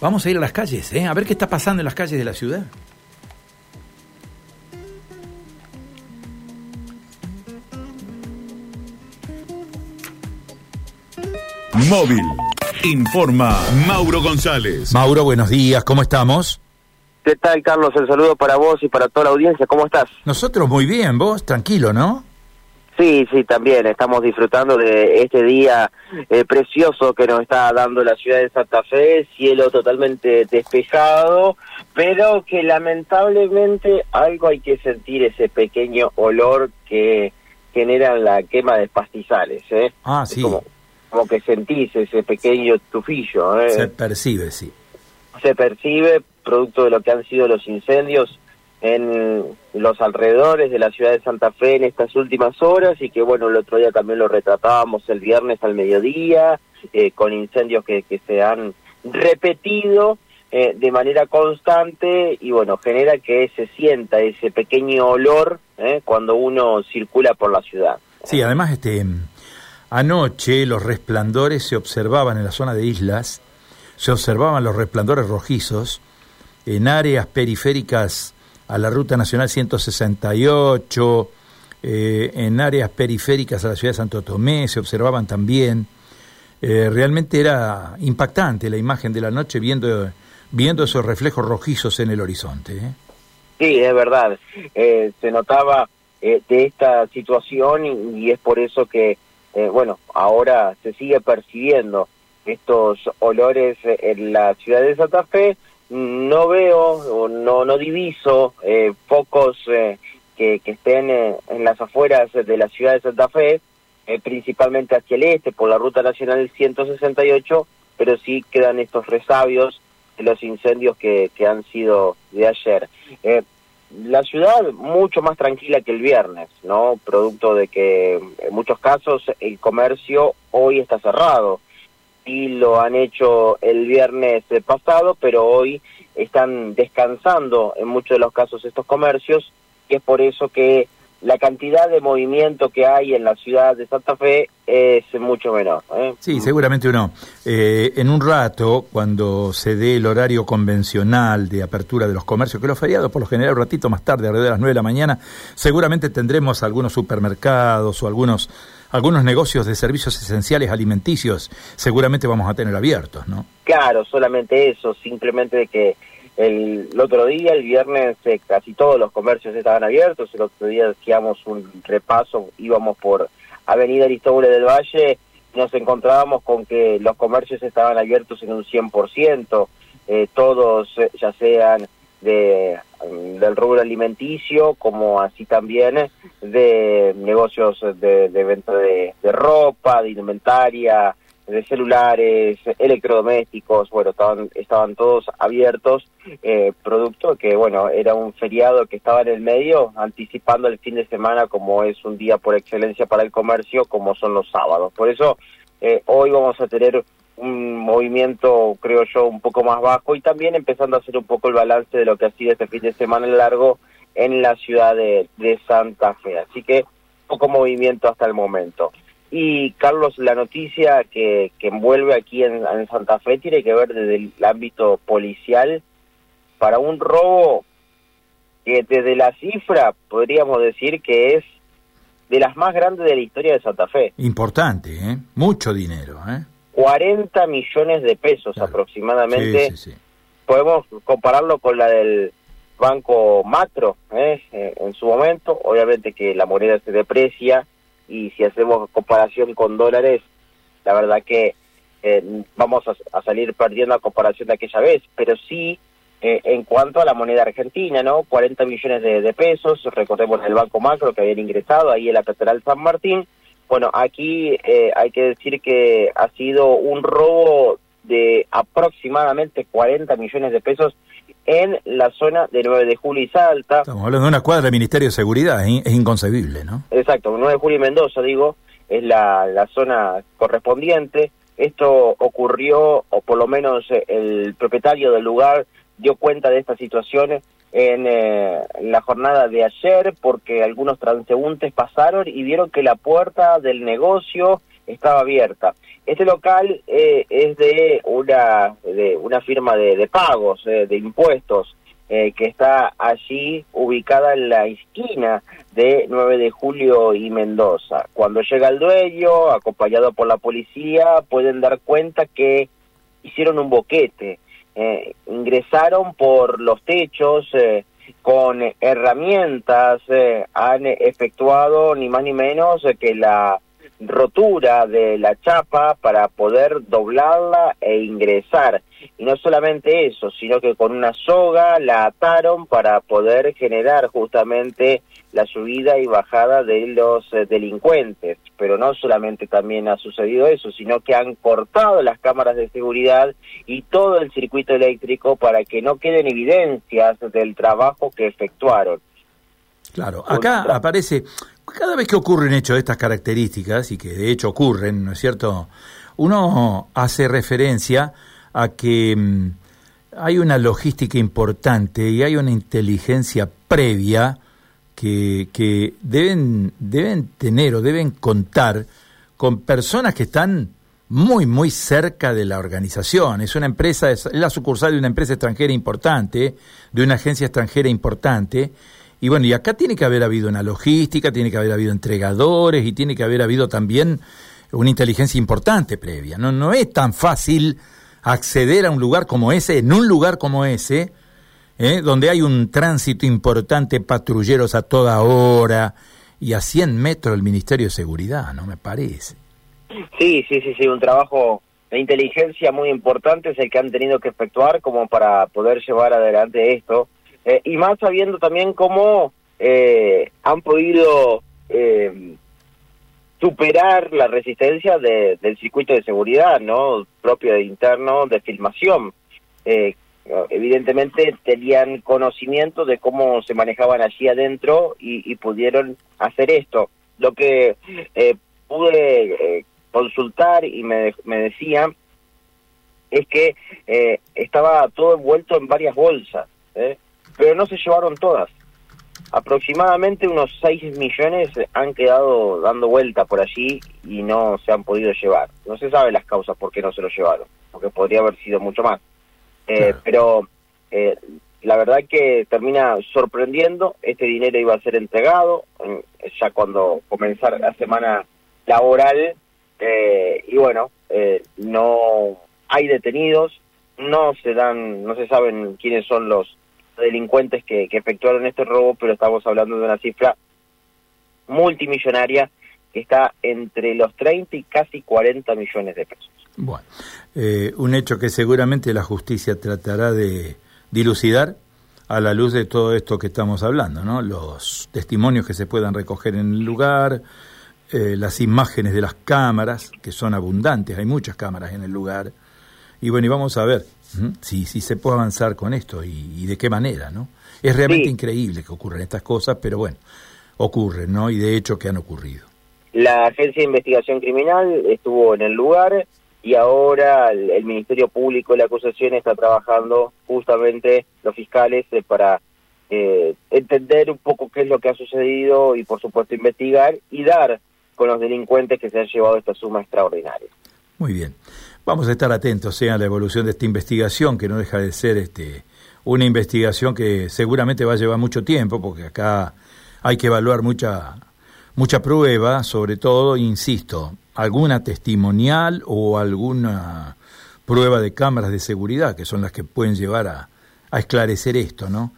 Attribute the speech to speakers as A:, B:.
A: Vamos a ir a las calles, ¿eh? a ver qué está pasando en las calles de la ciudad.
B: Móvil. Informa Mauro González.
A: Mauro, buenos días, ¿cómo estamos?
C: ¿Qué tal, Carlos? El saludo para vos y para toda la audiencia. ¿Cómo estás?
A: Nosotros muy bien, vos tranquilo, ¿no?
C: Sí, sí, también estamos disfrutando de este día eh, precioso que nos está dando la ciudad de Santa Fe, cielo totalmente despejado, pero que lamentablemente algo hay que sentir ese pequeño olor que genera la quema de pastizales, ¿eh?
A: Ah, sí.
C: Como, como, que sentís ese pequeño tufillo, ¿eh?
A: Se percibe, sí.
C: Se percibe producto de lo que han sido los incendios en los alrededores de la ciudad de Santa Fe en estas últimas horas y que bueno, el otro día también lo retratábamos el viernes al mediodía, eh, con incendios que, que, se han repetido eh, de manera constante y bueno, genera que se sienta ese pequeño olor eh, cuando uno circula por la ciudad.
A: Sí, además este anoche los resplandores se observaban en la zona de islas, se observaban los resplandores rojizos en áreas periféricas a la Ruta Nacional 168, eh, en áreas periféricas a la ciudad de Santo Tomé, se observaban también. Eh, realmente era impactante la imagen de la noche viendo, viendo esos reflejos rojizos en el horizonte. ¿eh?
C: Sí, es verdad. se notaba de esta situación y, y, es por eso que, bueno, ahora se sigue percibiendo estos olores en la ciudad de Santa Fe no veo o no, no diviso eh, focos eh, que, que, estén eh, en las afueras de la ciudad de Santa Fe, eh, principalmente hacia el este, por la ruta nacional 168, pero sí quedan estos resabios de los incendios que, que han sido de ayer. Eh, la ciudad mucho más tranquila que el viernes, ¿no? Producto de que en muchos casos el comercio hoy está cerrado lo han hecho el viernes pasado, pero hoy están descansando en muchos de los casos estos comercios y es por eso que la cantidad de movimiento que hay en la ciudad de Santa Fe es mucho menor. ¿eh?
A: Sí, seguramente uno. Eh, en un rato, cuando se dé el horario convencional de apertura de los comercios, que los feriados por lo general un ratito más tarde, alrededor de las 9 de la mañana, seguramente tendremos algunos supermercados o algunos algunos negocios de servicios esenciales alimenticios seguramente vamos a tener abiertos, ¿no?
C: Claro, solamente eso, simplemente de que el, otro día, el viernes, eh, casi todos los comercios estaban abiertos, el otro día hacíamos un repaso, íbamos por Avenida Aristóbulo del Valle, nos encontrábamos con que los comercios estaban abiertos en un 100%, eh, todos, eh, ya sean de del rubro alimenticio como así también de negocios de, de venta de, de, ropa, de indumentaria, de celulares, electrodomésticos, bueno, estaban, estaban todos abiertos, eh, producto que, bueno, era un feriado que estaba en el medio, anticipando el fin de semana como es un día por excelencia para el comercio, como son los sábados. Por eso, eh, hoy vamos a tener un movimiento, creo yo, un poco más bajo y también empezando a hacer un poco el balance de lo que ha sido este fin de semana largo en la ciudad de, Santa Fe. Así que poco movimiento hasta el momento. Y Carlos, la noticia que, que envuelve aquí en, en, Santa Fe tiene que ver desde el ámbito policial para un robo que desde la cifra podríamos decir que es de las más grandes de la historia de Santa Fe.
A: Importante, ¿eh? Mucho dinero, ¿eh?
C: 40 millones de pesos claro. aproximadamente.
A: Sí, sí, sí.
C: Podemos compararlo con la del Banco Macro ¿eh? en su momento. Obviamente que la moneda se deprecia y si hacemos comparación con dólares, la verdad que eh, vamos a, a, salir perdiendo a comparación de aquella vez, pero sí eh, en cuanto a la moneda argentina, ¿no? 40 millones de, de, pesos, recordemos el Banco Macro que habían ingresado ahí en la Catedral San Martín. Bueno, aquí eh, hay que decir que ha sido un robo de aproximadamente 40 millones de pesos en la zona de 9 de julio y Salta.
A: Estamos hablando de una cuadra del Ministerio de Seguridad, es, inconcebible, ¿no?
C: Exacto, 9 de julio y Mendoza, digo, es la, la zona correspondiente. Esto ocurrió, o por lo menos el propietario del lugar dio cuenta de estas situaciones en, eh, la jornada de ayer porque algunos transeúntes pasaron y vieron que la puerta del negocio estaba abierta. este local eh, es de una, de una firma de, de pagos, eh, de impuestos, eh, que está allí ubicada en la esquina de 9 de julio y Mendoza. Cuando llega el dueño, acompañado por la policía, pueden dar cuenta que hicieron un boquete. Eh, ingresaron por los techos eh, con herramientas, han efectuado ni más ni menos que la rotura de la chapa para poder doblarla e ingresar. Y no solamente eso, sino que con una soga la ataron para poder generar justamente la subida y bajada de los eh, delincuentes. Pero no solamente también ha sucedido eso, sino que han cortado las cámaras de seguridad y todo el circuito eléctrico para que no queden evidencias del trabajo que efectuaron.
A: Claro, acá aparece, cada vez que ocurren hechos de estas características, y que de hecho ocurren, ¿no es cierto? Uno hace referencia a que mm, hay una logística importante y hay una inteligencia previa que, deben, deben tener o deben contar con personas que están muy, muy cerca de la organización. Es una empresa, es la sucursal de una empresa extranjera importante, de una agencia extranjera importante, y bueno, y acá tiene que haber habido una logística, tiene que haber habido entregadores y tiene que haber habido también una inteligencia importante previa. No, no es tan fácil acceder a un lugar como ese, en un lugar como ese, ¿eh? donde hay un tránsito importante, patrulleros a toda hora y a 100 metros del Ministerio de Seguridad, ¿no me parece?
C: Sí, sí, sí, sí, un trabajo de inteligencia muy importante es el que han tenido que efectuar como para poder llevar adelante esto eh, y más sabiendo también cómo eh, han podido eh, superar la resistencia de, del circuito de seguridad, ¿no? Propio de interno de filmación. Evidentemente tenían conocimiento de cómo se manejaban allí adentro y, pudieron hacer esto. Lo que pude consultar y me, me decían es que estaba todo envuelto en varias bolsas. ¿eh? pero no se llevaron todas. Aproximadamente unos 6 millones han quedado dando vuelta por allí y no se han podido llevar. No se sabe las causas por qué no se lo llevaron, porque podría haber sido mucho más. Eh, Pero eh, la verdad que termina sorprendiendo, este dinero iba a ser entregado ya cuando comenzara la semana laboral eh, y bueno, eh, no hay detenidos, no se dan, no se saben quiénes son los delincuentes que, efectuaron este robo, pero estamos hablando de una cifra multimillonaria que está entre los 30 y casi 40 millones de pesos.
A: Bueno, eh, un hecho que seguramente la justicia tratará de dilucidar a la luz de todo esto que estamos hablando, ¿no? Los testimonios que se puedan recoger en el lugar, eh, las imágenes de las cámaras, que son abundantes, hay muchas cámaras en el lugar. Y bueno, y vamos a ver si, si se puede avanzar con esto y, de qué manera, ¿no? Es realmente increíble que ocurran estas cosas, pero bueno, ocurren, ¿no? Y de hecho que han ocurrido.
C: La Agencia de Investigación Criminal estuvo en el lugar y ahora el, Ministerio Público y la acusación está trabajando justamente los fiscales eh, para eh, entender un poco qué es lo que ha sucedido y por supuesto investigar y dar con los delincuentes que se han llevado esta suma extraordinaria.
A: Muy bien. Vamos a estar atentos a la evolución de esta investigación, que no deja de ser este, una investigación que seguramente va a llevar mucho tiempo, porque acá hay que evaluar mucha, mucha prueba, sobre todo, insisto, alguna testimonial o alguna prueba de cámaras de seguridad, que son las que pueden llevar a, a esclarecer esto, ¿no?